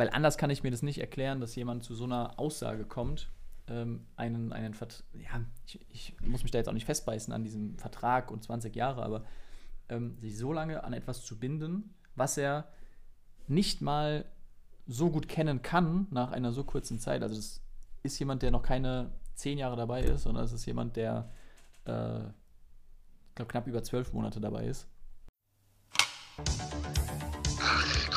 weil anders kann ich mir das nicht erklären, dass jemand zu so einer Aussage kommt, ähm, einen, einen Vert ja, ich, ich, muss mich da jetzt auch nicht festbeißen an diesem Vertrag und 20 Jahre, aber ähm, sich so lange an etwas zu binden, was er nicht mal so gut kennen kann nach einer so kurzen Zeit. Also das ist jemand, der noch keine zehn Jahre dabei ist, sondern es ist jemand, der äh, ich glaube knapp über zwölf Monate dabei ist.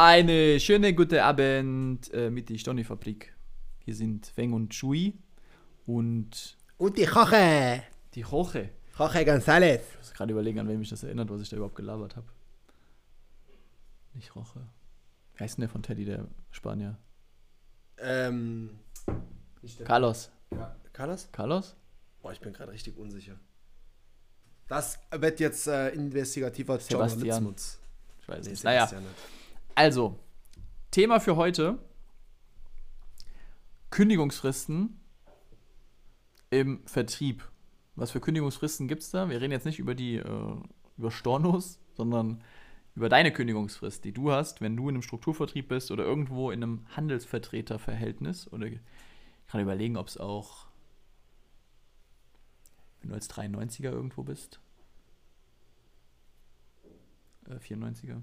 Eine schöne gute Abend äh, mit die Stonny-Fabrik. Hier sind Feng und Chui und Und die Koche. die Roche. Koche González. Ich muss gerade überlegen, an wen mich das erinnert, was ich da überhaupt gelabert habe. Nicht Roche. Wie heißt denn der von Teddy, der Spanier? Ähm. Der Carlos. Ka- Carlos? Carlos? Boah, ich bin gerade richtig unsicher. Das wird jetzt äh, investigativer Sebastian. Journalismus. Ich weiß Nee, nicht. Naja, nicht. Also, Thema für heute: Kündigungsfristen im Vertrieb. Was für Kündigungsfristen gibt es da? Wir reden jetzt nicht über die äh, über Stornos, sondern über deine Kündigungsfrist, die du hast, wenn du in einem Strukturvertrieb bist oder irgendwo in einem Handelsvertreterverhältnis. Oder ich kann überlegen, ob es auch, wenn du als 93er irgendwo bist. Äh, 94er.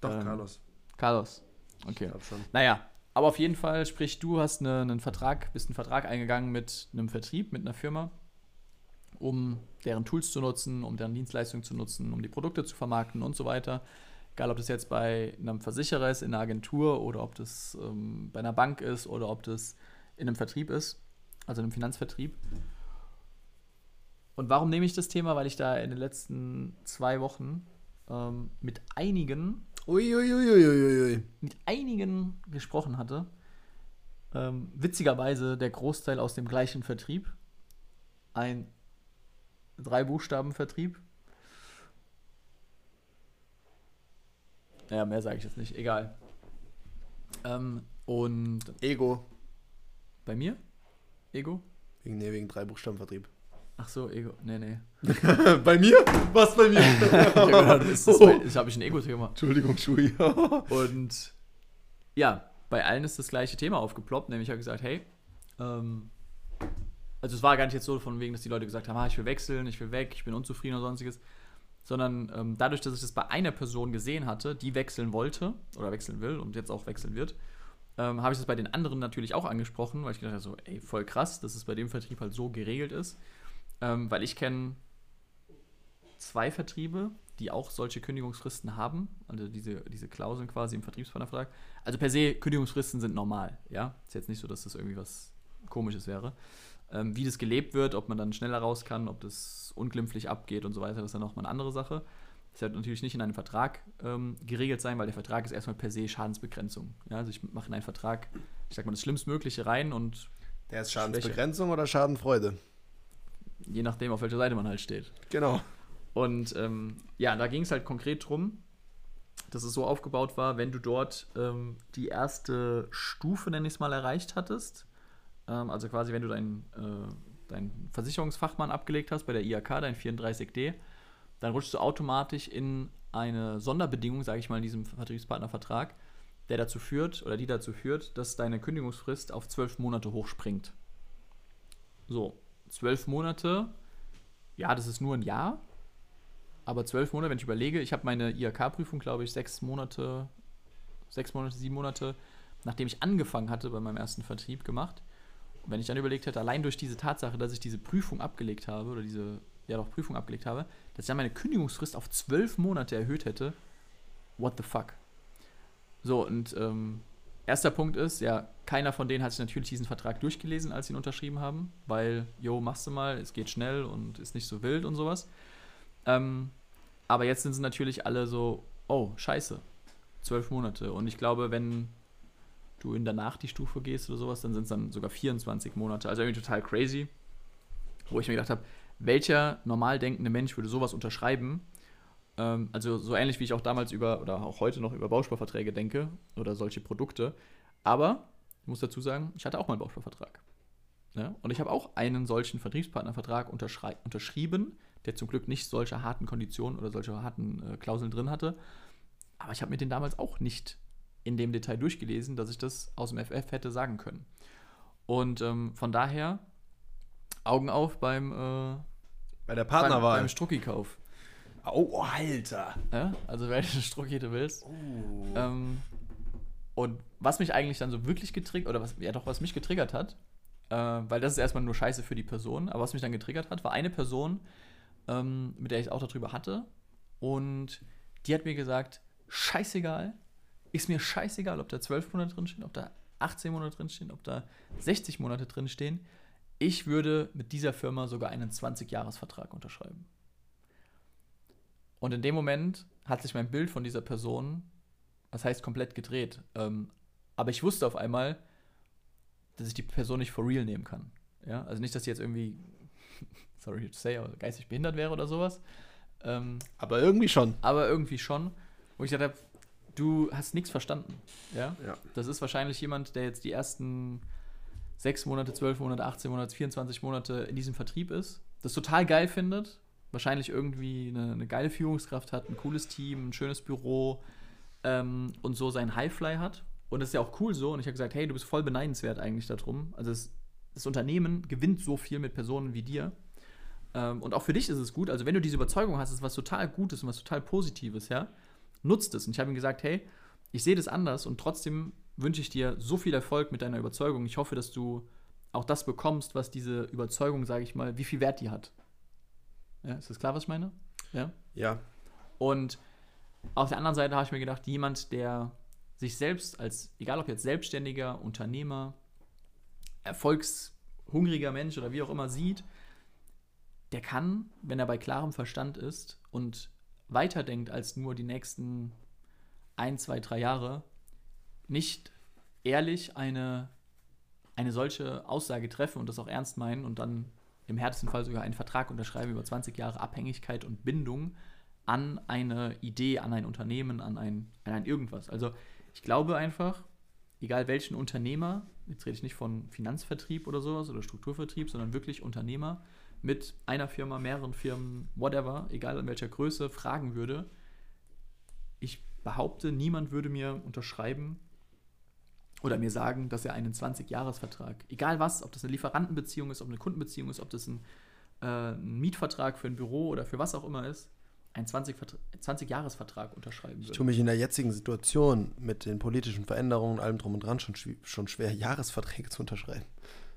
Doch, ähm, Carlos. Carlos. Okay. Ich glaub schon. Naja, aber auf jeden Fall, sprich, du hast eine, einen Vertrag, bist einen Vertrag eingegangen mit einem Vertrieb, mit einer Firma, um deren Tools zu nutzen, um deren Dienstleistungen zu nutzen, um die Produkte zu vermarkten und so weiter. Egal, ob das jetzt bei einem Versicherer ist, in einer Agentur oder ob das ähm, bei einer Bank ist oder ob das in einem Vertrieb ist, also in einem Finanzvertrieb. Und warum nehme ich das Thema? Weil ich da in den letzten zwei Wochen ähm, mit einigen Uiuiuiuiui. mit einigen gesprochen hatte. Ähm, witzigerweise der Großteil aus dem gleichen Vertrieb. Ein Drei-Buchstaben-Vertrieb. Ja, mehr sage ich jetzt nicht. Egal. Ähm, und Ego. bei mir? Ego? Wegen, nee, wegen drei Buchstabenvertrieb. Ach so, Ego. Nee, nee. bei mir? Was bei mir? das ist, das ist, habe ich ein Ego-Thema. Entschuldigung, Schui. Und ja, bei allen ist das gleiche Thema aufgeploppt, nämlich ich habe gesagt, hey, ähm, also es war gar nicht jetzt so von wegen, dass die Leute gesagt haben, ah, ich will wechseln, ich will weg, ich bin unzufrieden oder sonstiges, sondern ähm, dadurch, dass ich das bei einer Person gesehen hatte, die wechseln wollte oder wechseln will und jetzt auch wechseln wird, ähm, habe ich das bei den anderen natürlich auch angesprochen, weil ich gedacht habe, so, ey, voll krass, dass es bei dem Vertrieb halt so geregelt ist, ähm, weil ich kenne zwei Vertriebe, die auch solche Kündigungsfristen haben, also diese, diese Klauseln quasi im Vertriebspartnervertrag. Also per se, Kündigungsfristen sind normal, ja. Ist jetzt nicht so, dass das irgendwie was Komisches wäre. Ähm, wie das gelebt wird, ob man dann schneller raus kann, ob das unglimpflich abgeht und so weiter, das ist dann nochmal eine andere Sache. Das wird natürlich nicht in einem Vertrag ähm, geregelt sein, weil der Vertrag ist erstmal per se Schadensbegrenzung. Ja, also ich mache in einen Vertrag, ich sag mal, das Schlimmstmögliche rein und Der ist Schadensbegrenzung oder Schadenfreude? Je nachdem, auf welcher Seite man halt steht. Genau. Und ähm, ja, da ging es halt konkret drum, dass es so aufgebaut war, wenn du dort ähm, die erste Stufe, nenne ich es mal, erreicht hattest, ähm, also quasi wenn du deinen äh, dein Versicherungsfachmann abgelegt hast bei der IAK, dein 34D, dann rutschst du automatisch in eine Sonderbedingung, sage ich mal, in diesem Vertriebspartnervertrag, der dazu führt oder die dazu führt, dass deine Kündigungsfrist auf zwölf Monate hochspringt. So, zwölf Monate, ja, das ist nur ein Jahr, aber zwölf Monate, wenn ich überlege, ich habe meine IHK-Prüfung, glaube ich, sechs Monate, sechs Monate, sieben Monate, nachdem ich angefangen hatte bei meinem ersten Vertrieb gemacht. wenn ich dann überlegt hätte, allein durch diese Tatsache, dass ich diese Prüfung abgelegt habe, oder diese, ja doch, Prüfung abgelegt habe, dass ich dann meine Kündigungsfrist auf zwölf Monate erhöht hätte, what the fuck? So, und ähm, erster Punkt ist, ja, keiner von denen hat sich natürlich diesen Vertrag durchgelesen, als sie ihn unterschrieben haben, weil, jo, machst du mal, es geht schnell und ist nicht so wild und sowas. Ähm, aber jetzt sind sie natürlich alle so, oh, scheiße, zwölf Monate. Und ich glaube, wenn du in danach die Stufe gehst oder sowas, dann sind es dann sogar 24 Monate. Also irgendwie total crazy. Wo ich mir gedacht habe, welcher normal denkende Mensch würde sowas unterschreiben? Ähm, also so ähnlich wie ich auch damals über, oder auch heute noch über Bausparverträge denke oder solche Produkte. Aber ich muss dazu sagen, ich hatte auch mal einen Bausparvertrag. Ja? Und ich habe auch einen solchen Vertriebspartnervertrag unterschrieben, der zum Glück nicht solche harten Konditionen oder solche harten äh, Klauseln drin hatte. Aber ich habe mir den damals auch nicht in dem Detail durchgelesen, dass ich das aus dem FF hätte sagen können. Und ähm, von daher Augen auf beim, äh, Bei der beim, Partnerwahl. beim Strucki-Kauf. Oh, Alter. Ja? Also welche Strucki du willst. Ähm, und was mich eigentlich dann so wirklich getriggert, oder was, ja doch, was mich getriggert hat, äh, weil das ist erstmal nur scheiße für die Person, aber was mich dann getriggert hat, war eine Person, ähm, mit der ich auch darüber hatte. Und die hat mir gesagt, scheißegal, ist mir scheißegal, ob da 12 Monate drinstehen, ob da 18 Monate drinstehen, ob da 60 Monate drinstehen. Ich würde mit dieser Firma sogar einen 20-Jahres-Vertrag unterschreiben. Und in dem Moment hat sich mein Bild von dieser Person, was heißt komplett gedreht. Ähm, aber ich wusste auf einmal, dass ich die Person nicht for real nehmen kann. Ja, also nicht, dass sie jetzt irgendwie, sorry to say, aber geistig behindert wäre oder sowas. Ähm, Aber irgendwie schon. aber irgendwie schon, wo ich gesagt habe, du hast nichts verstanden. Ja? Ja. Das ist wahrscheinlich jemand, der jetzt die ersten sechs Monate, zwölf Monate, 18 Monate, 24 Monate in diesem Vertrieb ist, das total geil findet, wahrscheinlich irgendwie eine, eine geile Führungskraft hat, ein cooles Team, ein schönes Büro ähm, und so seinen Highfly hat. Und das ist ja auch cool so. Und ich habe gesagt, hey, du bist voll beneidenswert eigentlich darum. Also es, das Unternehmen gewinnt so viel mit Personen wie dir. Ähm, und auch für dich ist es gut. Also wenn du diese Überzeugung hast, ist was total Gutes und was total Positives, ja, nutzt es. Und ich habe ihm gesagt, hey, ich sehe das anders und trotzdem wünsche ich dir so viel Erfolg mit deiner Überzeugung. Ich hoffe, dass du auch das bekommst, was diese Überzeugung, sage ich mal, wie viel Wert die hat. Ja, ist das klar, was ich meine? Ja. Ja. Und auf der anderen Seite habe ich mir gedacht, jemand, der sich selbst als, egal ob jetzt selbstständiger, Unternehmer, erfolgshungriger Mensch oder wie auch immer sieht, der kann, wenn er bei klarem Verstand ist und weiterdenkt als nur die nächsten ein, zwei, drei Jahre, nicht ehrlich eine, eine solche Aussage treffen und das auch ernst meinen und dann im härtesten Fall sogar einen Vertrag unterschreiben über 20 Jahre Abhängigkeit und Bindung an eine Idee, an ein Unternehmen, an ein, an ein irgendwas. Also ich glaube einfach, egal welchen Unternehmer, jetzt rede ich nicht von Finanzvertrieb oder sowas oder Strukturvertrieb, sondern wirklich Unternehmer mit einer Firma, mehreren Firmen, whatever, egal in welcher Größe, fragen würde, ich behaupte, niemand würde mir unterschreiben oder mir sagen, dass er einen 20-Jahres-Vertrag, egal was, ob das eine Lieferantenbeziehung ist, ob eine Kundenbeziehung ist, ob das ein, äh, ein Mietvertrag für ein Büro oder für was auch immer ist, einen 20-Jahres-Vertrag unterschreiben Ich würde. tue mich in der jetzigen Situation mit den politischen Veränderungen und allem drum und dran schon, schon schwer, Jahresverträge zu unterschreiben.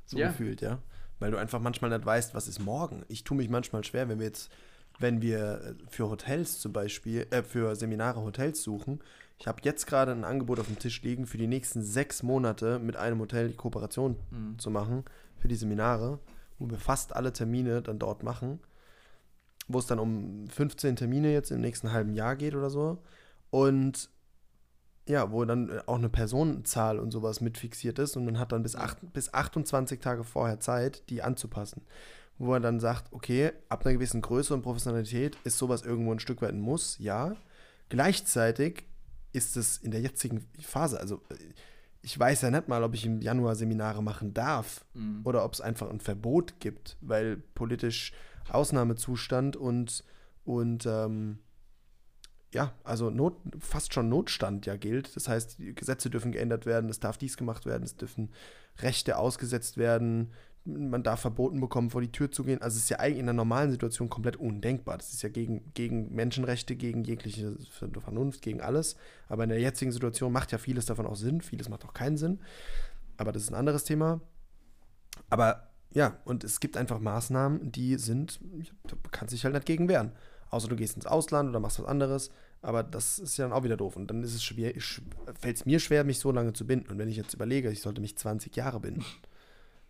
So Ja. gefühlt, ja. Weil du einfach manchmal nicht weißt, was ist morgen. Ich tue mich manchmal schwer, wenn wir jetzt, wenn wir äh, für Hotels zum Beispiel, äh, für Seminare Hotels suchen. Ich habe jetzt gerade ein Angebot auf dem Tisch liegen, für die nächsten sechs Monate mit einem Hotel die Kooperation Mhm. zu machen für die Seminare, wo wir fast alle Termine dann dort machen, wo es dann um 15 Termine jetzt im nächsten halben Jahr geht oder so. Und ja, wo dann auch eine Personenzahl und sowas mit fixiert ist und man hat dann bis, acht, bis 28 Tage vorher Zeit, die anzupassen. Wo man dann sagt, okay, ab einer gewissen Größe und Professionalität ist sowas irgendwo ein Stück weit ein Muss, ja. Gleichzeitig ist es in der jetzigen Phase, also äh, ich weiß ja nicht mal, ob ich im Januar Seminare machen darf Mhm. oder ob es einfach ein Verbot gibt, weil politisch Ausnahmezustand und, und ähm, ja, also Not, fast schon Notstand ja gilt. Das heißt, die Gesetze dürfen geändert werden, es darf dies gemacht werden, es dürfen Rechte ausgesetzt werden, man darf verboten bekommen, vor die Tür zu gehen. Also es ist ja eigentlich in einer normalen Situation komplett undenkbar. Das ist ja gegen, gegen Menschenrechte, gegen jegliche Vernunft, gegen alles. Aber in der jetzigen Situation macht ja vieles davon auch Sinn, vieles macht auch keinen Sinn. Aber das ist ein anderes Thema. Aber ja, und es gibt einfach Maßnahmen, die sind, du kannst dich halt nicht gegen wehren. Außer du gehst ins Ausland oder machst was anderes. Aber das ist ja dann auch wieder doof. Und dann ist es schwer, fällt es mir schwer, mich so lange zu binden. Und wenn ich jetzt überlege, ich sollte mich 20 Jahre binden.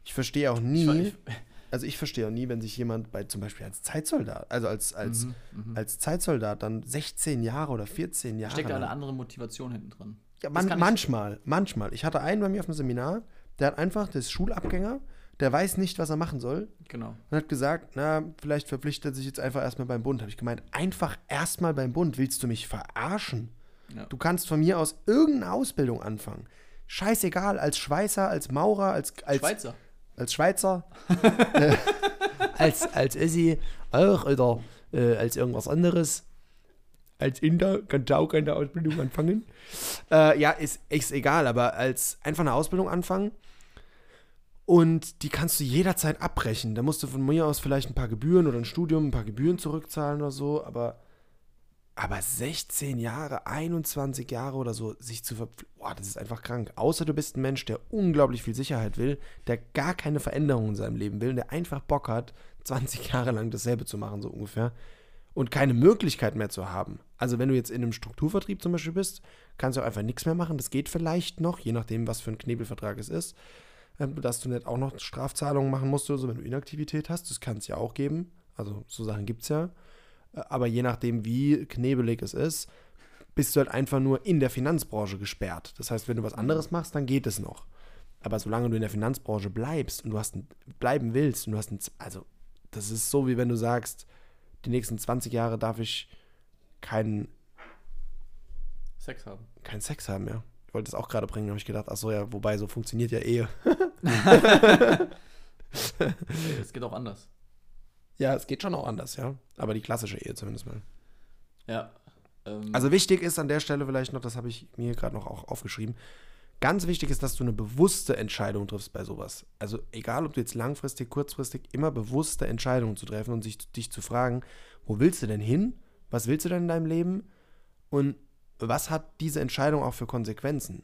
Ich verstehe auch nie, also ich verstehe auch nie, wenn sich jemand bei zum Beispiel als Zeitsoldat, also als, als, Mhm, als Zeitsoldat dann 16 Jahre oder 14 Jahre. Steckt da eine andere Motivation hinten drin. ja, Das man, kann ich- manchmal, manchmal. Ich hatte einen bei mir auf dem Seminar, der hat einfach, der ist Schulabgänger, der weiß nicht, was er machen soll Genau. und hat gesagt, na, vielleicht verpflichtet er sich jetzt einfach erstmal beim Bund. Habe ich gemeint, einfach erstmal beim Bund. Willst du mich verarschen? Ja. Du kannst von mir aus irgendeine Ausbildung anfangen. Scheißegal, als Schweißer, als Maurer, als, als, Schweizer. Als Schweizer, äh, als, als Essi auch oder äh, als irgendwas anderes. Als Inder kannst du auch keine Ausbildung anfangen. Äh, ja, ist, ist egal, aber als einfach eine Ausbildung anfangen und die kannst du jederzeit abbrechen. Da musst du von mir aus vielleicht ein paar Gebühren oder ein Studium, ein paar Gebühren zurückzahlen oder so, aber, aber 16 Jahre, 21 Jahre oder so, sich zu verpflichten, boah, das ist einfach krank. Außer du bist ein Mensch, der unglaublich viel Sicherheit will, der gar keine Veränderung in seinem Leben will, der einfach Bock hat, 20 Jahre lang dasselbe zu machen, so ungefähr. Und keine Möglichkeit mehr zu haben. Also, wenn du jetzt in einem Strukturvertrieb zum Beispiel bist, kannst du auch einfach nichts mehr machen. Das geht vielleicht noch, je nachdem, was für ein Knebelvertrag es ist ähm, dass du nicht auch noch Strafzahlungen machen musst oder so, wenn du Inaktivität hast. Das kann es ja auch geben. Also so Sachen gibt es ja. Aber je nachdem, wie knebelig es ist, bist du halt einfach nur in der Finanzbranche gesperrt. Das heißt, wenn du was anderes machst, dann geht es noch. Aber solange du in der Finanzbranche bleibst und du hast ein, bleiben willst und du hast ein, also das ist so, wie wenn du sagst, die nächsten 20 Jahre darf ich keinen Sex haben. keinen Sex haben, ja. Ich wollte das auch gerade bringen, habe ich gedacht, ach so, ja, wobei so funktioniert ja Ehe. Es geht auch anders. Ja, es geht schon auch anders, ja. Aber die klassische Ehe zumindest mal. Ja. Ähm, Also wichtig ist an der Stelle vielleicht noch, das habe ich mir gerade noch auch aufgeschrieben, ganz wichtig ist, dass du eine bewusste Entscheidung triffst bei sowas. Also egal, ob du jetzt langfristig, kurzfristig, immer bewusste Entscheidungen zu treffen und sich, dich zu fragen, wo willst du denn hin? Was willst du denn in deinem Leben? Und was hat diese Entscheidung auch für Konsequenzen?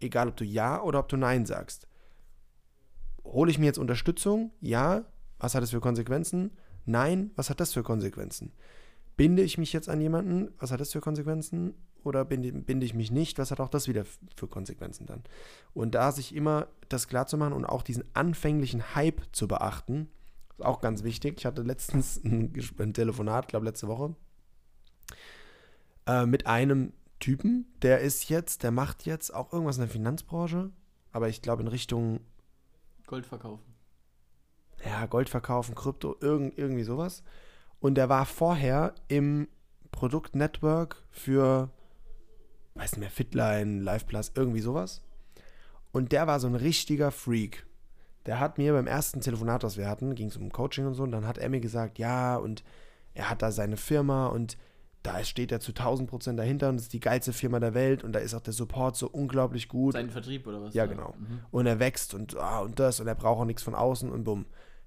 Egal, ob du Ja oder ob du Nein sagst. Hole ich mir jetzt Unterstützung? Ja. Was hat es für Konsequenzen? Nein. Was hat das für Konsequenzen? Binde ich mich jetzt an jemanden? Was hat das für Konsequenzen? Oder binde, binde ich mich nicht? Was hat auch das wieder für Konsequenzen dann? Und da sich immer das klar zu machen und auch diesen anfänglichen Hype zu beachten, ist auch ganz wichtig. Ich hatte letztens ein, ein Telefonat, glaube letzte Woche, äh, mit einem Typen, der ist jetzt, der macht jetzt auch irgendwas in der Finanzbranche, aber ich glaube in Richtung Gold verkaufen. Ja, Gold verkaufen, Krypto, irgend, irgendwie sowas. Und der war vorher im Produktnetwork für, weiß nicht mehr, Fitline, LivePlus, irgendwie sowas. Und der war so ein richtiger Freak. Der hat mir beim ersten Telefonat, was wir hatten, ging es um Coaching und so, und dann hat er mir gesagt, ja, und er hat da seine Firma und da steht er zu 1000 Prozent dahinter und das ist die geilste Firma der Welt und da ist auch der Support so unglaublich gut. Sein Vertrieb oder was? Ja, genau. Mhm. Und er wächst und, ah, und das und er braucht auch nichts von außen und bumm.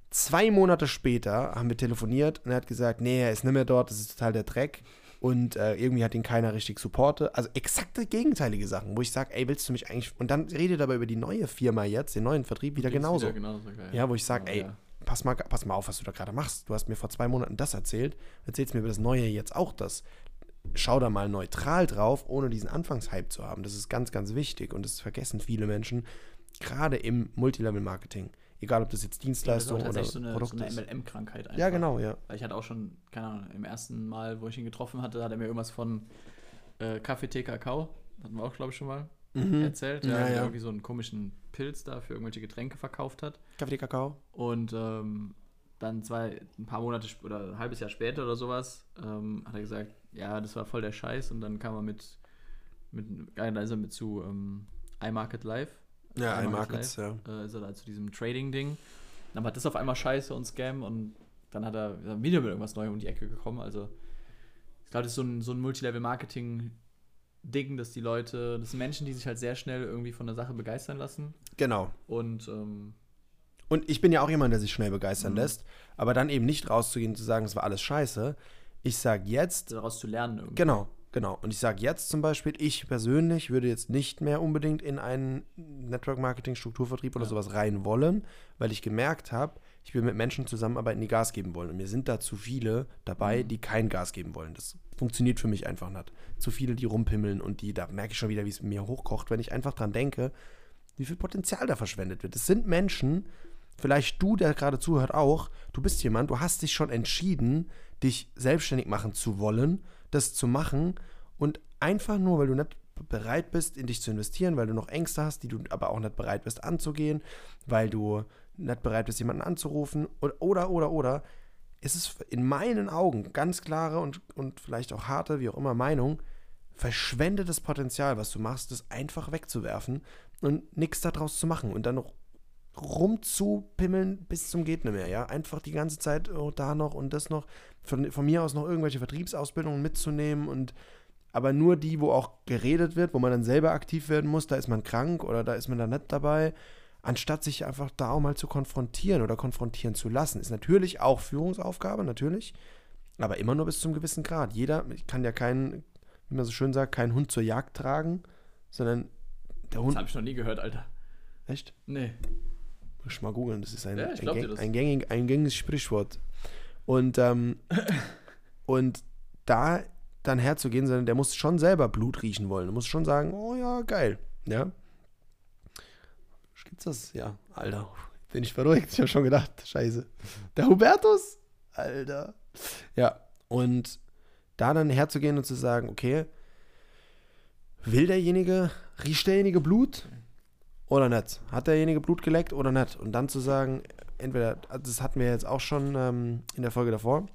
Zwei Monate später haben wir telefoniert und er hat gesagt, nee, er ist nicht mehr dort, das ist total der Dreck. Und äh, irgendwie hat ihn keiner richtig supporte. Also exakte gegenteilige Sachen, wo ich sage, ey, willst du mich eigentlich. Und dann redet er aber über die neue Firma jetzt, den neuen Vertrieb, wieder Geht's genauso. Wieder genauso geil. Ja, wo ich sage, Aber ey, ja. pass mal, pass mal auf, was du da gerade machst. Du hast mir vor zwei Monaten das erzählt, erzählst mir über das Neue jetzt auch das. Schau da mal neutral drauf, ohne diesen Anfangshype zu haben. Das ist ganz, ganz wichtig und das vergessen viele Menschen, gerade im Multilevel-Marketing. Egal, ob das jetzt Das ist auch Dienstleistung oder so eine, so eine. MLM-Krankheit einfach. Ja, genau, ja. Weil ich hatte auch schon, keine Ahnung, im ersten Mal, wo ich ihn getroffen hatte, hat er mir irgendwas von äh, Kaffee, Tee, Kakao, hatten wir auch, glaube ich, schon mal erzählt, Mhm. Ja, der ja. irgendwie so einen komischen Pilz da für irgendwelche Getränke verkauft hat. Kaffee, Kakao. Und ähm, dann zwei, ein paar Monate oder ein halbes Jahr später oder sowas, ähm, hat er gesagt, ja, das war voll der Scheiß. Und dann kam er mit, mit also mit zu ähm, iMarket Live. Ja, iMarket iMarkets, Live, Äh, ist er da zu diesem Trading-Ding. Dann war das auf einmal Scheiße und Scam und dann hat er wieder mit irgendwas Neuem um die Ecke gekommen. Also, ich glaube, das ist so ein, so ein Multilevel-Marketing-Ding, dass die Leute, das sind Menschen, die sich halt sehr schnell irgendwie von der Sache begeistern lassen. Genau. Und ähm, Und ich bin ja auch jemand, der sich schnell begeistern Mhm. lässt, aber dann eben nicht rauszugehen und zu sagen, es war alles scheiße. Ich sage jetzt, daraus zu lernen irgendwie. Genau, Genau. Und ich sage jetzt zum Beispiel, ich persönlich würde jetzt nicht mehr unbedingt in einen Network-Marketing-Strukturvertrieb oder Ja. sowas rein wollen, weil ich gemerkt habe, ich will mit Menschen zusammenarbeiten, die Gas geben wollen. Und mir sind da zu viele dabei, Mhm. die kein Gas geben wollen. Das funktioniert für mich einfach nicht. Zu viele, die rumpimmeln und die, da merke ich schon wieder, wie es mir hochkocht, wenn ich einfach dran denke, wie viel Potenzial da verschwendet wird. Es sind Menschen, vielleicht du, der gerade zuhört, auch, du bist jemand, du hast dich schon entschieden, dich selbstständig machen zu wollen, das zu machen und einfach nur, weil du nicht bereit bist, in dich zu investieren, weil du noch Ängste hast, die du aber auch nicht bereit bist anzugehen, weil du nicht bereit bist, jemanden anzurufen oder, oder, oder, oder, ist es in meinen Augen ganz klare und, und vielleicht auch harte, wie auch immer, Meinung, verschwendetes Potenzial, was du machst, das einfach wegzuwerfen und nichts daraus zu machen und dann noch rumzupimmeln bis zum nicht mehr, ja. Einfach die ganze Zeit oh, da noch und das noch, von, von mir aus noch irgendwelche Vertriebsausbildungen mitzunehmen und aber nur die, wo auch geredet wird, wo man dann selber aktiv werden muss, da ist man krank oder da ist man da nicht dabei, anstatt sich einfach da auch mal zu konfrontieren oder konfrontieren zu lassen. Ist natürlich auch Führungsaufgabe, natürlich, aber immer nur bis zum gewissen Grad. Jeder kann ja keinen, wie man so schön sagt, keinen Hund zur Jagd tragen, sondern der Das Hund. habe ich noch nie gehört, Alter. Echt? Nee. Muss ich mal googeln, das ist ein, Ja, ein, glaub gäng, ein, gängig, ein gängiges Sprichwort. Und, ähm, und da dann herzugehen, sondern der muss schon selber Blut riechen wollen. Der muss schon sagen, oh ja, geil. Ja. Gibt's das? Ja, Alter. Bin ich verrückt. Ich habe schon gedacht, scheiße. Der Hubertus? Alter. Ja, und da dann herzugehen und zu sagen, okay, will derjenige, riecht derjenige Blut oder nicht? Hat derjenige Blut geleckt oder nicht? Und dann zu sagen, entweder, das hatten wir jetzt auch schon ähm, in der Folge davor,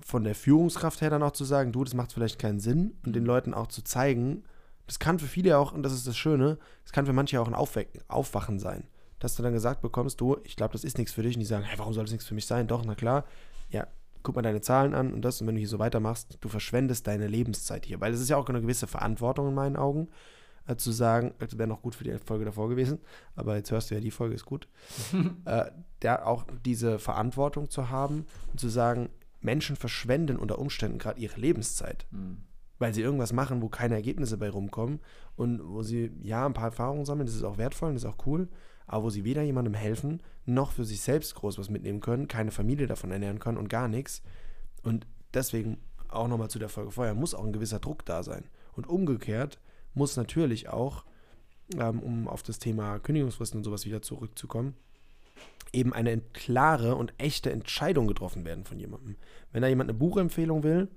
von der Führungskraft her dann auch zu sagen, du, das macht vielleicht keinen Sinn und den Leuten auch zu zeigen, das kann für viele auch, und das ist das Schöne, das kann für manche auch ein Aufwecken, Aufwachen sein. Dass du dann gesagt bekommst, du, ich glaube, das ist nichts für dich. Und die sagen, hey, warum soll das nichts für mich sein? Doch, na klar. Ja, guck mal deine Zahlen an und das. Und wenn du hier so weitermachst, du verschwendest deine Lebenszeit hier. Weil es ist ja auch eine gewisse Verantwortung in meinen Augen, äh, zu sagen, das wäre noch gut für die Folge davor gewesen, aber jetzt hörst du ja, die Folge ist gut. äh, der auch diese Verantwortung zu haben und zu sagen, Menschen verschwenden unter Umständen gerade ihre Lebenszeit Hm. weil sie irgendwas machen, wo keine Ergebnisse bei rumkommen und wo sie ja ein paar Erfahrungen sammeln, das ist auch wertvoll und das ist auch cool, aber wo sie weder jemandem helfen, noch für sich selbst groß was mitnehmen können, keine Familie davon ernähren können und gar nichts. Und deswegen auch nochmal zu der Folge vorher, muss auch ein gewisser Druck da sein. Und umgekehrt muss natürlich auch, ähm, um auf das Thema Kündigungsfristen und sowas wieder zurückzukommen, eben eine klare und echte Entscheidung getroffen werden von jemandem. Wenn da jemand eine Buchempfehlung will,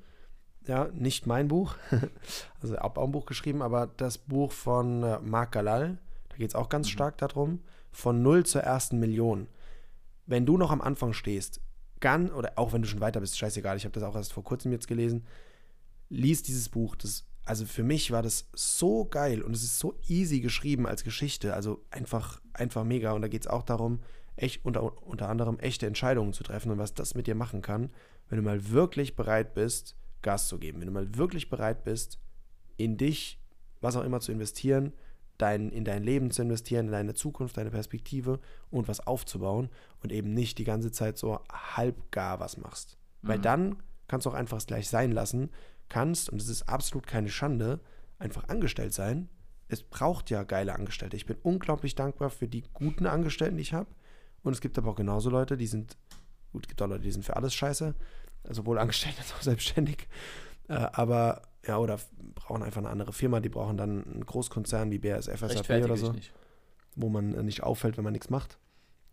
ja, nicht mein Buch, also auch ein Buch geschrieben, aber das Buch von äh, Marc Galal, da geht es auch ganz stark darum, von null zur ersten Million. Wenn du noch am Anfang stehst, ganz, oder auch wenn du schon weiter bist, scheißegal, ich habe das auch erst vor kurzem jetzt gelesen, lies dieses Buch. Das, also für mich war das so geil und es ist so easy geschrieben als Geschichte, also einfach, einfach mega. Und da geht es auch darum, echt unter, unter anderem echte Entscheidungen zu treffen und was das mit dir machen kann, wenn du mal wirklich bereit bist, Gas zu geben, wenn du mal wirklich bereit bist, in dich, was auch immer zu investieren, dein, in dein Leben zu investieren, in deine Zukunft, deine Perspektive und was aufzubauen und eben nicht die ganze Zeit so halbgar was machst. Weil dann kannst du auch einfach es gleich sein lassen, kannst, und es ist absolut keine Schande, einfach angestellt sein. Es braucht ja geile Angestellte. Ich bin unglaublich dankbar für die guten Angestellten, die ich habe. Und es gibt aber auch genauso Leute, die sind, gut, es gibt auch Leute, die sind für alles scheiße, sowohl angestellt als auch selbstständig. Äh, aber ja, oder brauchen einfach eine andere Firma, die brauchen dann einen Großkonzern wie BASF, SAP oder so, wo man äh, nicht auffällt, wenn man nichts macht.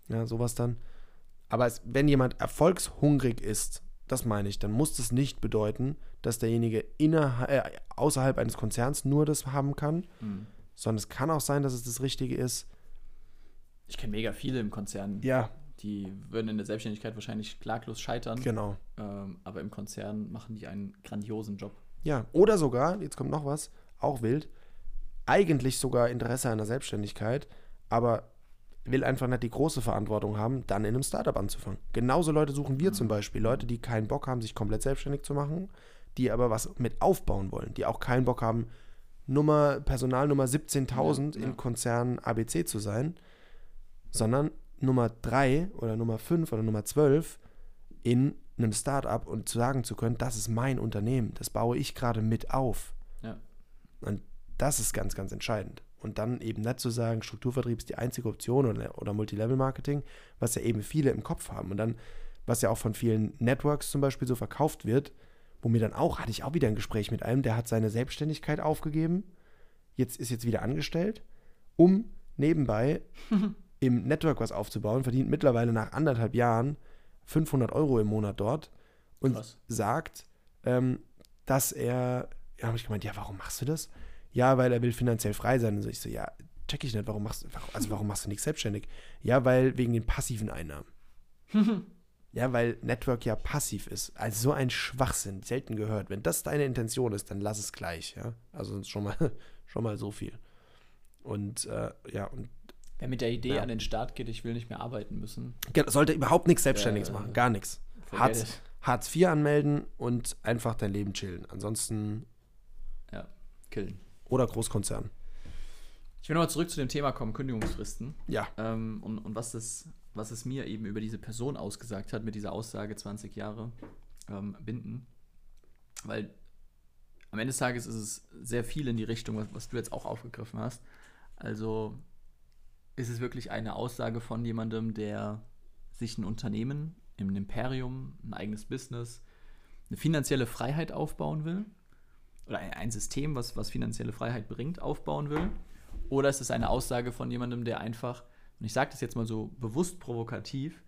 Ja, sowas dann. Aber es, wenn jemand erfolgshungrig ist, das meine ich, dann muss das nicht bedeuten, dass derjenige innerhalb, äh, außerhalb eines Konzerns nur das haben kann, Hm. sondern es kann auch sein, dass es das Richtige ist. Ich kenne mega viele im Konzern, Ja, die würden in der Selbstständigkeit wahrscheinlich klaglos scheitern. genau. Ähm, aber im Konzern machen die einen grandiosen Job. Ja, oder sogar, jetzt kommt noch was, auch wild, eigentlich sogar Interesse an der Selbstständigkeit, aber will einfach nicht die große Verantwortung haben, dann in einem Startup anzufangen. Genauso Leute suchen wir zum Beispiel, Leute, die keinen Bock haben, sich komplett selbstständig zu machen, die aber was mit aufbauen wollen, die auch keinen Bock haben, Nummer, Personalnummer 17.000 Ja, ja. in Konzern ABC zu sein, sondern Nummer 3 oder Nummer 5 oder Nummer 12 in einem Start-up und zu sagen zu können, das ist mein Unternehmen, das baue ich gerade mit auf. Ja. Und das ist ganz, ganz entscheidend. Und dann eben nicht zu sagen, Strukturvertrieb ist die einzige Option oder, oder Multilevel-Marketing, was ja eben viele im Kopf haben. Und dann, was ja auch von vielen Networks zum Beispiel so verkauft wird, wo mir dann auch, hatte ich auch wieder ein Gespräch mit einem, der hat seine Selbstständigkeit aufgegeben, jetzt ist jetzt wieder angestellt, um nebenbei im Network was aufzubauen, verdient mittlerweile nach anderthalb Jahren 500 Euro im Monat dort und Krass. sagt, ähm, dass er, ja, habe ich gemeint, ja, warum machst du das? Ja, weil er will finanziell frei sein. Und so, ich so, ja, check ich nicht, warum machst also warum machst du nichts selbstständig? Ja, weil wegen den passiven Einnahmen. ja, weil Network ja passiv ist. Also so ein Schwachsinn, selten gehört. Wenn das deine Intention ist, dann lass es gleich, ja. Also schon mal, schon mal so viel. Und äh, ja, und Wer mit der Idee Ja. an den Start geht, ich will nicht mehr arbeiten müssen. Sollte überhaupt nichts Selbstständiges Äh, machen, gar nichts. Hartz. Hartz IV anmelden und einfach dein Leben chillen. Ansonsten Ja, killen. Oder Großkonzern. Ich will nochmal zurück zu dem Thema kommen, Kündigungsfristen. Ja, Ähm, und und was, es, was es mir eben über diese Person ausgesagt hat, mit dieser Aussage 20 Jahre ähm, binden. Weil am Ende des Tages ist es sehr viel in die Richtung, was, was du jetzt auch aufgegriffen hast. Also ist es wirklich eine Aussage von jemandem, der sich ein Unternehmen, ein Imperium, ein eigenes Business, eine finanzielle Freiheit aufbauen will? Oder ein, System, was, was finanzielle Freiheit bringt, aufbauen will? Oder ist es eine Aussage von jemandem, der einfach, und ich sage das jetzt mal so bewusst provokativ,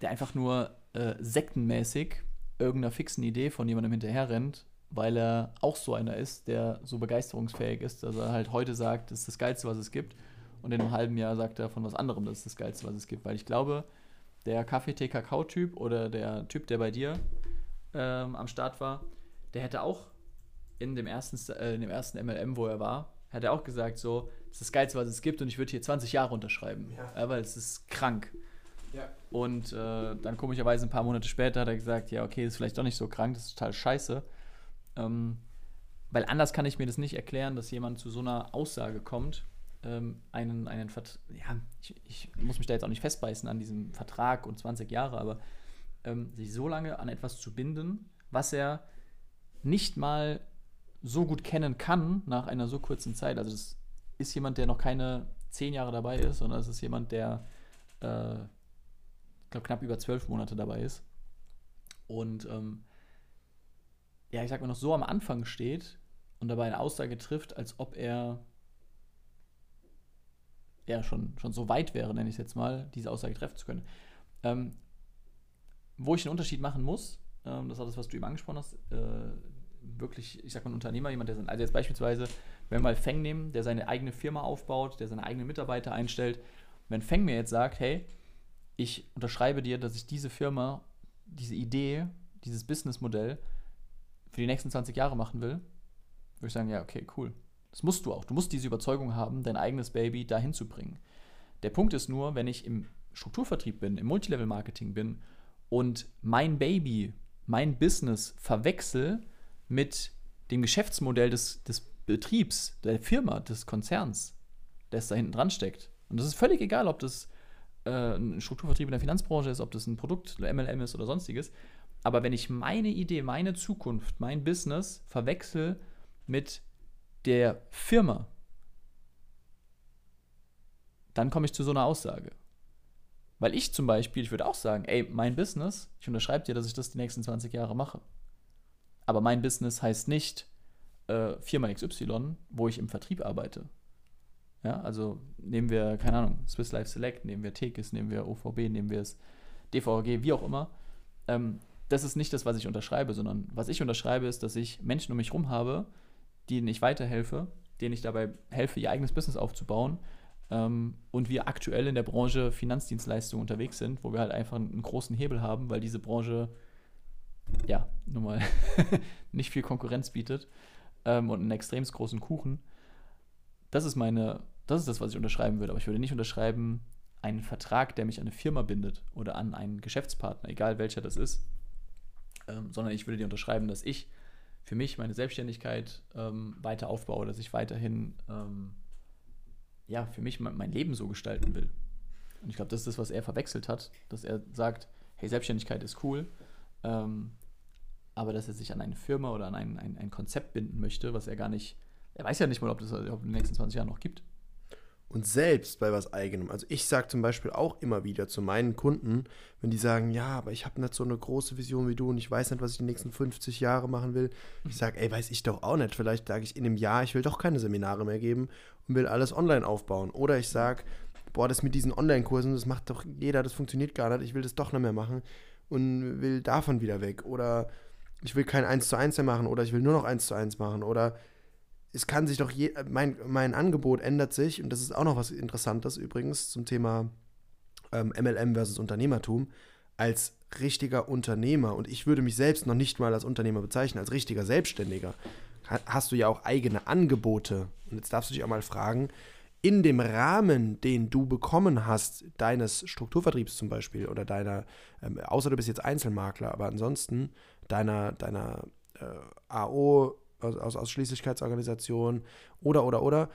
der einfach nur äh, sektenmäßig irgendeiner fixen Idee von jemandem hinterherrennt, weil er auch so einer ist, der so begeisterungsfähig ist, dass er halt heute sagt, das ist das Geilste, was es gibt. Und in einem halben Jahr sagt er von was anderem, das ist das Geilste, was es gibt. Weil ich glaube, der Kaffee-Tee-Kakao-Typ oder der Typ, der bei dir ähm, am Start war, der hätte auch in dem ersten, äh, in dem ersten MLM, wo er war, hat er auch gesagt, so, das ist das Geilste, was es gibt und ich würde hier 20 Jahre unterschreiben. Ja. weil es ist krank. Und äh, dann komischerweise ein paar Monate später hat er gesagt, ja, okay, ist vielleicht doch nicht so krank, das ist total scheiße. Ähm, weil anders kann ich mir das nicht erklären, dass jemand zu so einer Aussage kommt, ähm, einen, einen Vert ja, ich, ich muss mich da jetzt auch nicht festbeißen an diesem Vertrag und 20 Jahre, aber ähm, sich so lange an etwas zu binden, was er nicht mal so gut kennen kann nach einer so kurzen Zeit. Also das ist jemand, der noch keine zehn Jahre dabei ist, sondern es ist jemand, der äh, ich glaube, knapp über zwölf Monate dabei ist. Und ähm, ja, ich sag mal, noch so am Anfang steht und dabei eine Aussage trifft, als ob er ja schon, schon so weit wäre, nenne ich es jetzt mal, diese Aussage treffen zu können. Ähm, wo ich einen Unterschied machen muss, ähm, das war das, was du eben angesprochen hast, äh, wirklich, ich sag mal, ein Unternehmer, jemand, der sein, also jetzt beispielsweise, wenn wir mal Feng nehmen, der seine eigene Firma aufbaut, der seine eigenen Mitarbeiter einstellt, wenn Feng mir jetzt sagt, hey, ich unterschreibe dir, dass ich diese Firma, diese Idee, dieses Businessmodell für die nächsten 20 Jahre machen will, würde ich sagen, ja, okay, cool. Das musst du auch. Du musst diese Überzeugung haben, dein eigenes Baby dahin zu bringen. Der Punkt ist nur, wenn ich im Strukturvertrieb bin, im Multilevel-Marketing bin und mein Baby, mein Business verwechsel mit dem Geschäftsmodell des, des Betriebs, der Firma, des Konzerns, das da hinten dran steckt. Und das ist völlig egal, ob das äh, ein Strukturvertrieb in der Finanzbranche ist, ob das ein Produkt, MLM ist oder sonstiges. Aber wenn ich meine Idee, meine Zukunft, mein Business verwechsel mit der Firma, dann komme ich zu so einer Aussage. Weil ich zum Beispiel, ich würde auch sagen, ey, mein Business, ich unterschreibe dir, dass ich das die nächsten 20 Jahre mache. Aber mein Business heißt nicht äh, Firma XY, wo ich im Vertrieb arbeite. Ja, also nehmen wir, keine Ahnung, Swiss Life Select, nehmen wir Tekis, nehmen wir OVB, nehmen wir es DVG, wie auch immer. Ähm, das ist nicht das, was ich unterschreibe, sondern was ich unterschreibe, ist, dass ich Menschen um mich herum habe, denen ich weiterhelfe, denen ich dabei helfe, ihr eigenes Business aufzubauen. Ähm, und wir aktuell in der Branche Finanzdienstleistungen unterwegs sind, wo wir halt einfach einen großen Hebel haben, weil diese Branche ja nun mal nicht viel Konkurrenz bietet ähm, und einen extrem großen Kuchen. Das ist meine, das ist das, was ich unterschreiben würde. Aber ich würde nicht unterschreiben einen Vertrag, der mich an eine Firma bindet oder an einen Geschäftspartner, egal welcher das ist, ähm, sondern ich würde dir unterschreiben, dass ich für mich meine Selbstständigkeit ähm, weiter aufbaue, dass ich weiterhin ähm, ja, für mich mein, Leben so gestalten will. Und ich glaube, das ist das, was er verwechselt hat, dass er sagt, hey, Selbstständigkeit ist cool, ähm, aber dass er sich an eine Firma oder an ein, ein, ein Konzept binden möchte, was er gar nicht, er weiß ja nicht mal, ob das ob in den nächsten 20 Jahren noch gibt. Und selbst bei was eigenem. Also ich sage zum Beispiel auch immer wieder zu meinen Kunden, wenn die sagen, ja, aber ich habe nicht so eine große Vision wie du und ich weiß nicht, was ich die nächsten 50 Jahre machen will. Ich sage, ey, weiß ich doch auch nicht. Vielleicht sage ich in einem Jahr, ich will doch keine Seminare mehr geben und will alles online aufbauen. Oder ich sage, boah, das mit diesen Online-Kursen, das macht doch jeder, das funktioniert gar nicht. Ich will das doch nicht mehr machen und will davon wieder weg. Oder ich will kein 1 zu 1 mehr machen oder ich will nur noch 1 zu 1 machen. Oder es kann sich doch je, mein, mein Angebot ändert sich und das ist auch noch was Interessantes übrigens zum Thema ähm, MLM versus Unternehmertum. Als richtiger Unternehmer und ich würde mich selbst noch nicht mal als Unternehmer bezeichnen, als richtiger Selbstständiger, hast du ja auch eigene Angebote. Und jetzt darfst du dich auch mal fragen, in dem Rahmen, den du bekommen hast, deines Strukturvertriebs zum Beispiel oder deiner, ähm, außer du bist jetzt Einzelmakler, aber ansonsten deiner, deiner äh, AO aus, aus Ausschließlichkeitsorganisation oder, oder, oder,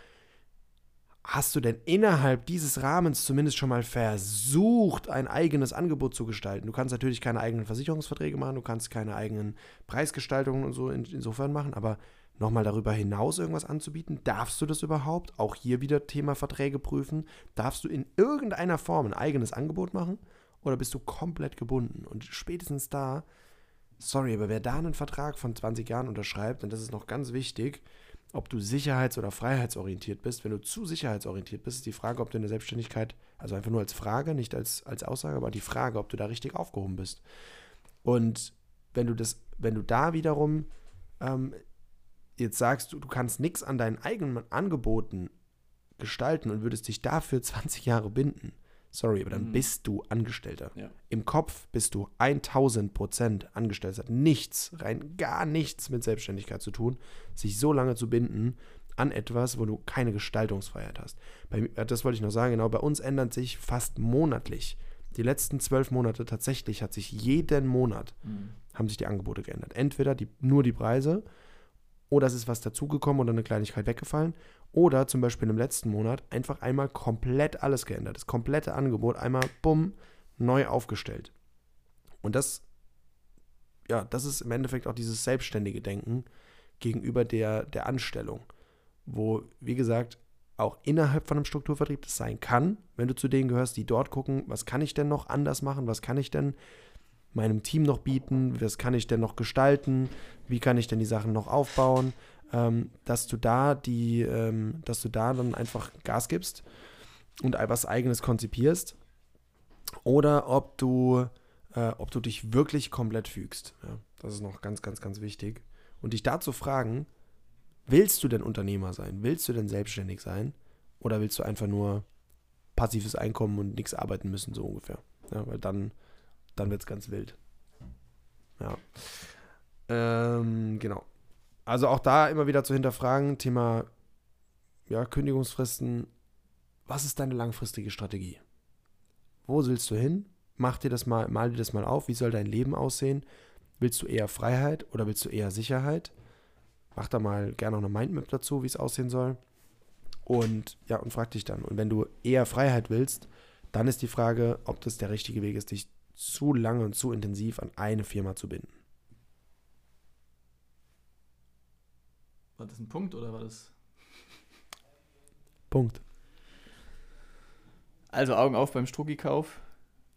hast du denn innerhalb dieses Rahmens zumindest schon mal versucht, ein eigenes Angebot zu gestalten? Du kannst natürlich keine eigenen Versicherungsverträge machen, du kannst keine eigenen Preisgestaltungen und so in, insofern machen, aber nochmal darüber hinaus irgendwas anzubieten, darfst du das überhaupt? Auch hier wieder Thema Verträge prüfen. Darfst du in irgendeiner Form ein eigenes Angebot machen oder bist du komplett gebunden? Und spätestens da, sorry, aber wer da einen Vertrag von 20 Jahren unterschreibt, und das ist noch ganz wichtig, ob du sicherheits- oder freiheitsorientiert bist. Wenn du zu sicherheitsorientiert bist, ist die Frage, ob du in der Selbstständigkeit, also einfach nur als Frage, nicht als, als Aussage, aber die Frage, ob du da richtig aufgehoben bist. Und wenn du das, wenn du da wiederum ähm, jetzt sagst, du, du kannst nichts an deinen eigenen Angeboten gestalten und würdest dich dafür 20 Jahre binden, sorry, aber dann Mhm. bist du Angestellter. Ja. Im Kopf bist du 1000 Prozent angestellt. Es hat nichts, rein gar nichts mit Selbstständigkeit zu tun, sich so lange zu binden an etwas, wo du keine Gestaltungsfreiheit hast. Bei, äh, das wollte ich noch sagen, genau, bei uns ändert sich fast monatlich. Die letzten zwölf Monate tatsächlich hat sich jeden Monat haben sich die Angebote geändert. Entweder die, nur die Preise oder es ist was dazugekommen oder eine Kleinigkeit weggefallen. Oder zum Beispiel im letzten Monat einfach einmal komplett alles geändert. Das komplette Angebot einmal, bumm, neu aufgestellt. Und das, ja, das ist im Endeffekt auch dieses selbstständige Denken gegenüber der, der Anstellung. Wo, wie gesagt, auch innerhalb von einem Strukturvertrieb das sein kann, wenn du zu denen gehörst, die dort gucken, was kann ich denn noch anders machen, was kann ich denn meinem Team noch bieten, was kann ich denn noch gestalten, wie kann ich denn die Sachen noch aufbauen, ähm, dass du da die, ähm, dass du da dann einfach Gas gibst und was eigenes konzipierst oder ob du, äh, ob du dich wirklich komplett fügst. Ja, das ist noch ganz, ganz, ganz wichtig. Und dich dazu fragen, willst du denn Unternehmer sein? Willst du denn selbstständig sein? Oder willst du einfach nur passives Einkommen und nichts arbeiten müssen, so ungefähr? Ja, weil dann, dann wird es ganz wild. Ja. Ähm, genau. Also auch da immer wieder zu hinterfragen, Thema ja, Kündigungsfristen. Was ist deine langfristige Strategie? Wo willst du hin? Mach dir das mal, mal dir das mal auf. Wie soll dein Leben aussehen? Willst du eher Freiheit oder willst du eher Sicherheit? Mach da mal gerne noch eine Mindmap dazu, wie es aussehen soll. Und ja, und frag dich dann. Und wenn du eher Freiheit willst, dann ist die Frage, ob das der richtige Weg ist, dich zu lange und zu intensiv an eine Firma zu binden. War das ein Punkt oder war das. Punkt. Also Augen auf beim Strucki-Kauf.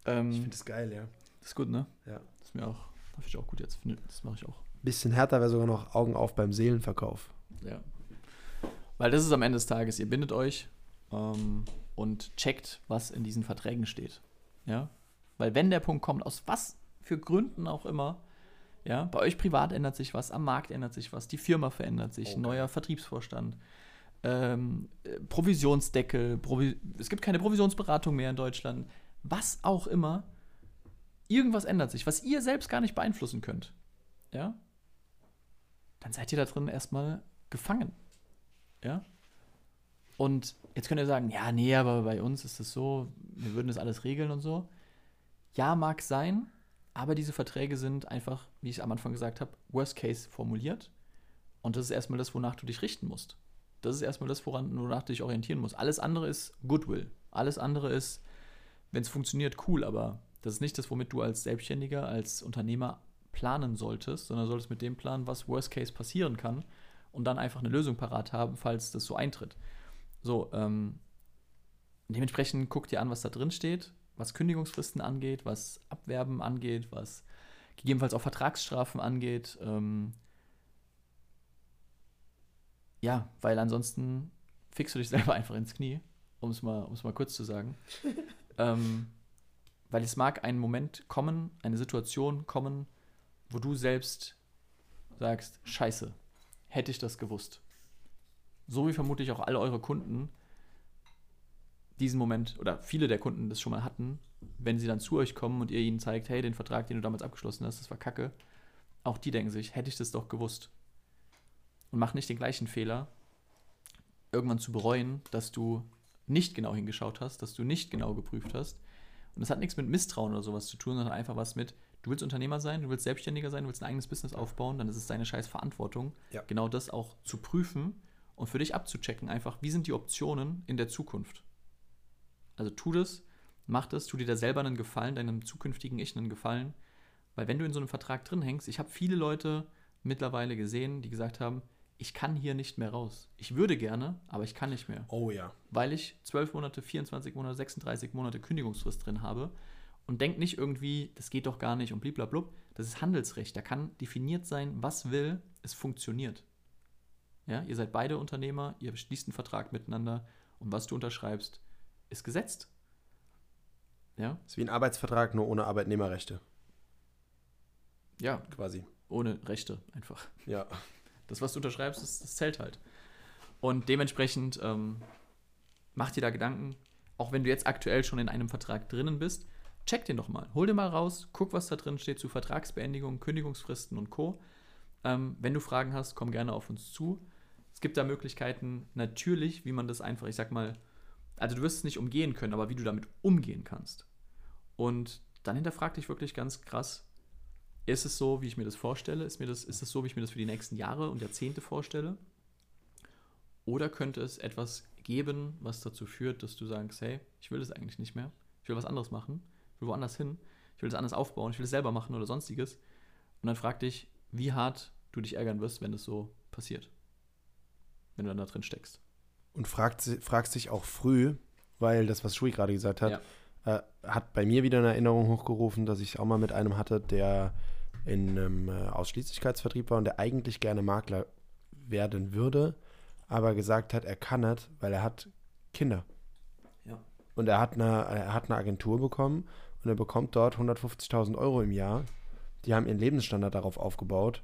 Ähm, das geil, ja. das ist gut, ne? Ja. Das ist mir auch, das ich auch gut jetzt. Finde- Das mache ich auch. Bisschen härter wäre sogar noch Augen auf beim Seelenverkauf. Ja. Weil das ist am Ende des Tages, ihr bindet euch ähm, und checkt, was in diesen Verträgen steht. Ja. Weil wenn der Punkt kommt, aus was für Gründen auch immer, ja, bei euch privat ändert sich was, am Markt ändert sich was, die Firma verändert sich, neuer Vertriebsvorstand, ähm, äh, Provisionsdeckel, Provi es gibt keine Provisionsberatung mehr in Deutschland, was auch immer, irgendwas ändert sich, was ihr selbst gar nicht beeinflussen könnt. Ja, dann seid ihr da drin erstmal gefangen. Ja? Und jetzt könnt ihr sagen, ja, nee, aber bei uns ist es so, wir würden das alles regeln und so. Ja, mag sein, aber diese Verträge sind einfach, wie ich am Anfang gesagt habe, Worst Case formuliert. Und das ist erstmal das, wonach du dich richten musst. Das ist erstmal das, woran, wonach du dich orientieren musst. Alles andere ist Goodwill. Alles andere ist, wenn es funktioniert, cool, aber Das ist nicht das, womit du als Selbstständiger, als Unternehmer planen solltest, sondern solltest mit dem planen, was Worst Case passieren kann und dann einfach eine Lösung parat haben, falls das so eintritt. So, ähm, dementsprechend guck dir an, was da drin steht, was Kündigungsfristen angeht, was Abwerben angeht, was gegebenenfalls auch Vertragsstrafen angeht. Ähm, ja, weil ansonsten fixst du dich selber einfach ins Knie, um es mal, um's mal kurz zu sagen. ähm, weil es mag ein Moment kommen, eine Situation kommen, wo du selbst sagst, scheiße, hätte ich das gewusst. So wie vermutlich auch alle eure Kunden diesen Moment oder viele der Kunden das schon mal hatten, wenn sie dann zu euch kommen und ihr ihnen zeigt, hey, den Vertrag, den du damals abgeschlossen hast, das war kacke. Auch die denken sich, hätte ich das doch gewusst. Und mach nicht den gleichen Fehler, irgendwann zu bereuen, dass du nicht genau hingeschaut hast, dass du nicht genau geprüft hast. Und das hat nichts mit Misstrauen oder sowas zu tun, sondern einfach was mit, du willst Unternehmer sein, du willst Selbstständiger sein, du willst ein eigenes Business aufbauen, dann ist es deine scheiß Verantwortung, Ja. genau das auch zu prüfen und für dich abzuchecken, einfach, wie sind die Optionen in der Zukunft. Also tu das, mach das, tu dir da selber einen Gefallen, deinem zukünftigen Ich einen Gefallen. Weil wenn du in so einem Vertrag drin hängst, ich habe viele Leute mittlerweile gesehen, die gesagt haben, ich kann hier nicht mehr raus. Ich würde gerne, aber ich kann nicht mehr. Oh ja. Weil ich 12 Monate, 24 Monate, 36 Monate Kündigungsfrist drin habe und denk nicht irgendwie, das geht doch gar nicht und bliblablub. Das ist Handelsrecht. Da kann definiert sein, was will, es funktioniert. Ja, ihr seid beide Unternehmer, ihr schließt einen Vertrag miteinander und was du unterschreibst, ist gesetzt. Ja, Ist wie ein Arbeitsvertrag, nur ohne Arbeitnehmerrechte, ja, quasi. ohne Rechte einfach. Ja. Das, was du unterschreibst, das, das zählt halt. Und dementsprechend ähm, mach dir da Gedanken, auch wenn du jetzt aktuell schon in einem Vertrag drinnen bist, check den doch mal. Hol den mal raus, guck, was da drin steht zu Vertragsbeendigung, Kündigungsfristen und Co. Ähm, wenn du Fragen hast, komm gerne auf uns zu. Es gibt da Möglichkeiten, natürlich, wie man das einfach, ich sag mal, also du wirst es nicht umgehen können, aber wie du damit umgehen kannst. Und dann hinterfrag dich wirklich ganz krass, ist es so, wie ich mir das vorstelle? Ist, mir das, ist es so, wie ich mir das für die nächsten Jahre und Jahrzehnte vorstelle? Oder könnte es etwas geben, was dazu führt, dass du sagst, hey, ich will das eigentlich nicht mehr. Ich will was anderes machen. Ich will woanders hin. Ich will das anders aufbauen. Ich will es selber machen oder sonstiges. Und dann frag dich, wie hart du dich ärgern wirst, wenn das so passiert. Wenn du dann da drin steckst. Und fragt, fragst dich auch früh, weil das, was Shui gerade gesagt hat, äh, hat bei mir wieder eine Erinnerung hochgerufen, dass ich auch mal mit einem hatte, der in einem äh, Ausschließlichkeitsvertrieb war und der eigentlich gerne Makler werden würde, aber gesagt hat, er kann nicht, weil er hat Kinder. Ja. Und er hat eine, er hat eine Agentur bekommen und er bekommt dort 150.000 Euro im Jahr. Die haben ihren Lebensstandard darauf aufgebaut.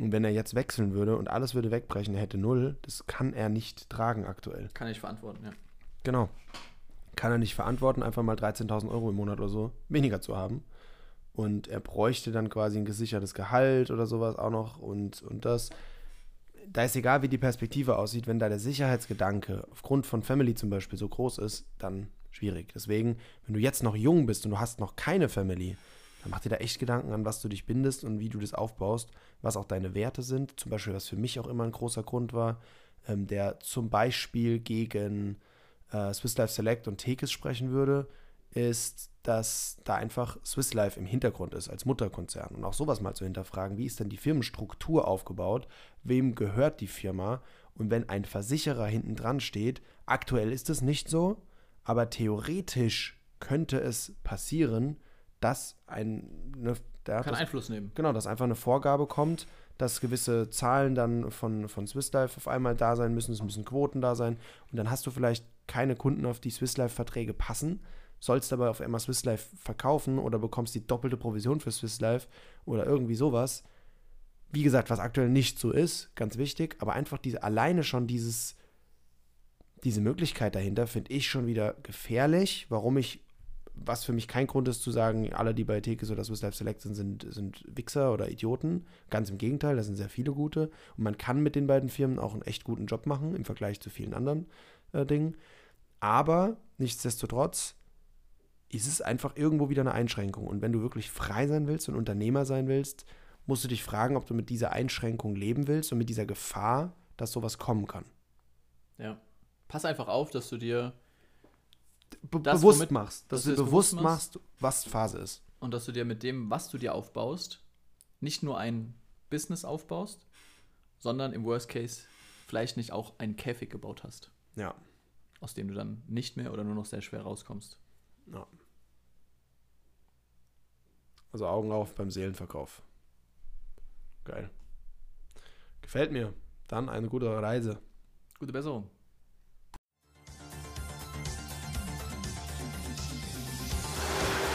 Und wenn er jetzt wechseln würde und alles würde wegbrechen, er hätte null, das kann er nicht tragen aktuell. Kann ich verantworten, ja. Genau. Kann er nicht verantworten, einfach mal 13.000 Euro im Monat oder so weniger zu haben. Und er bräuchte dann quasi ein gesichertes Gehalt oder sowas auch noch und, und das. Da ist egal, wie die Perspektive aussieht, wenn da der Sicherheitsgedanke aufgrund von Family zum Beispiel so groß ist, dann schwierig. Deswegen, wenn du jetzt noch jung bist und du hast noch keine Family, dann mach dir da echt Gedanken an, was du dich bindest und wie du das aufbaust, was auch deine Werte sind. Zum Beispiel, was für mich auch immer ein großer Grund war, ähm, der zum Beispiel gegen äh, Swiss Life Select und Tekes sprechen würde, ist, dass da einfach Swiss Life im Hintergrund ist als Mutterkonzern. Und auch sowas mal zu hinterfragen, wie ist denn die Firmenstruktur aufgebaut, wem gehört die Firma und wenn ein Versicherer hinten dran steht, aktuell ist es nicht so, aber theoretisch könnte es passieren, dass ein, eine, der, Kann das, Einfluss nehmen. Genau, dass einfach eine Vorgabe kommt, dass gewisse Zahlen dann von, von Swiss Life auf einmal da sein müssen, es müssen Quoten da sein und dann hast du vielleicht keine Kunden, auf die Swiss Life Verträge passen, sollst aber auf einmal Swiss Life verkaufen oder bekommst die doppelte Provision für Swiss Life oder irgendwie sowas. Wie gesagt, was aktuell nicht so ist, ganz wichtig, aber einfach diese, alleine schon dieses, diese Möglichkeit dahinter finde ich schon wieder gefährlich, warum ich was für mich kein Grund ist zu sagen, alle, die bei Tekes oder Swiss Life Select sind, sind, sind Wichser oder Idioten. Ganz im Gegenteil, da sind sehr viele gute. Und man kann mit den beiden Firmen auch einen echt guten Job machen im Vergleich zu vielen anderen äh, Dingen. Aber nichtsdestotrotz ist es einfach irgendwo wieder eine Einschränkung. Und wenn du wirklich frei sein willst und Unternehmer sein willst, musst du dich fragen, ob du mit dieser Einschränkung leben willst und mit dieser Gefahr, dass sowas kommen kann. Ja. Pass einfach auf, dass du dir be Das, bewusst womit- machst. Dass dass du bewusst bewusst machst, was Phase ist. Und dass du dir mit dem, was du dir aufbaust, nicht nur ein Business aufbaust, sondern im Worst Case vielleicht nicht auch einen Käfig gebaut hast, Ja. aus dem du dann nicht mehr oder nur noch sehr schwer rauskommst. ja. Also Augen auf beim Seelenverkauf. Geil. Gefällt mir. Dann eine gute Reise. Gute Besserung.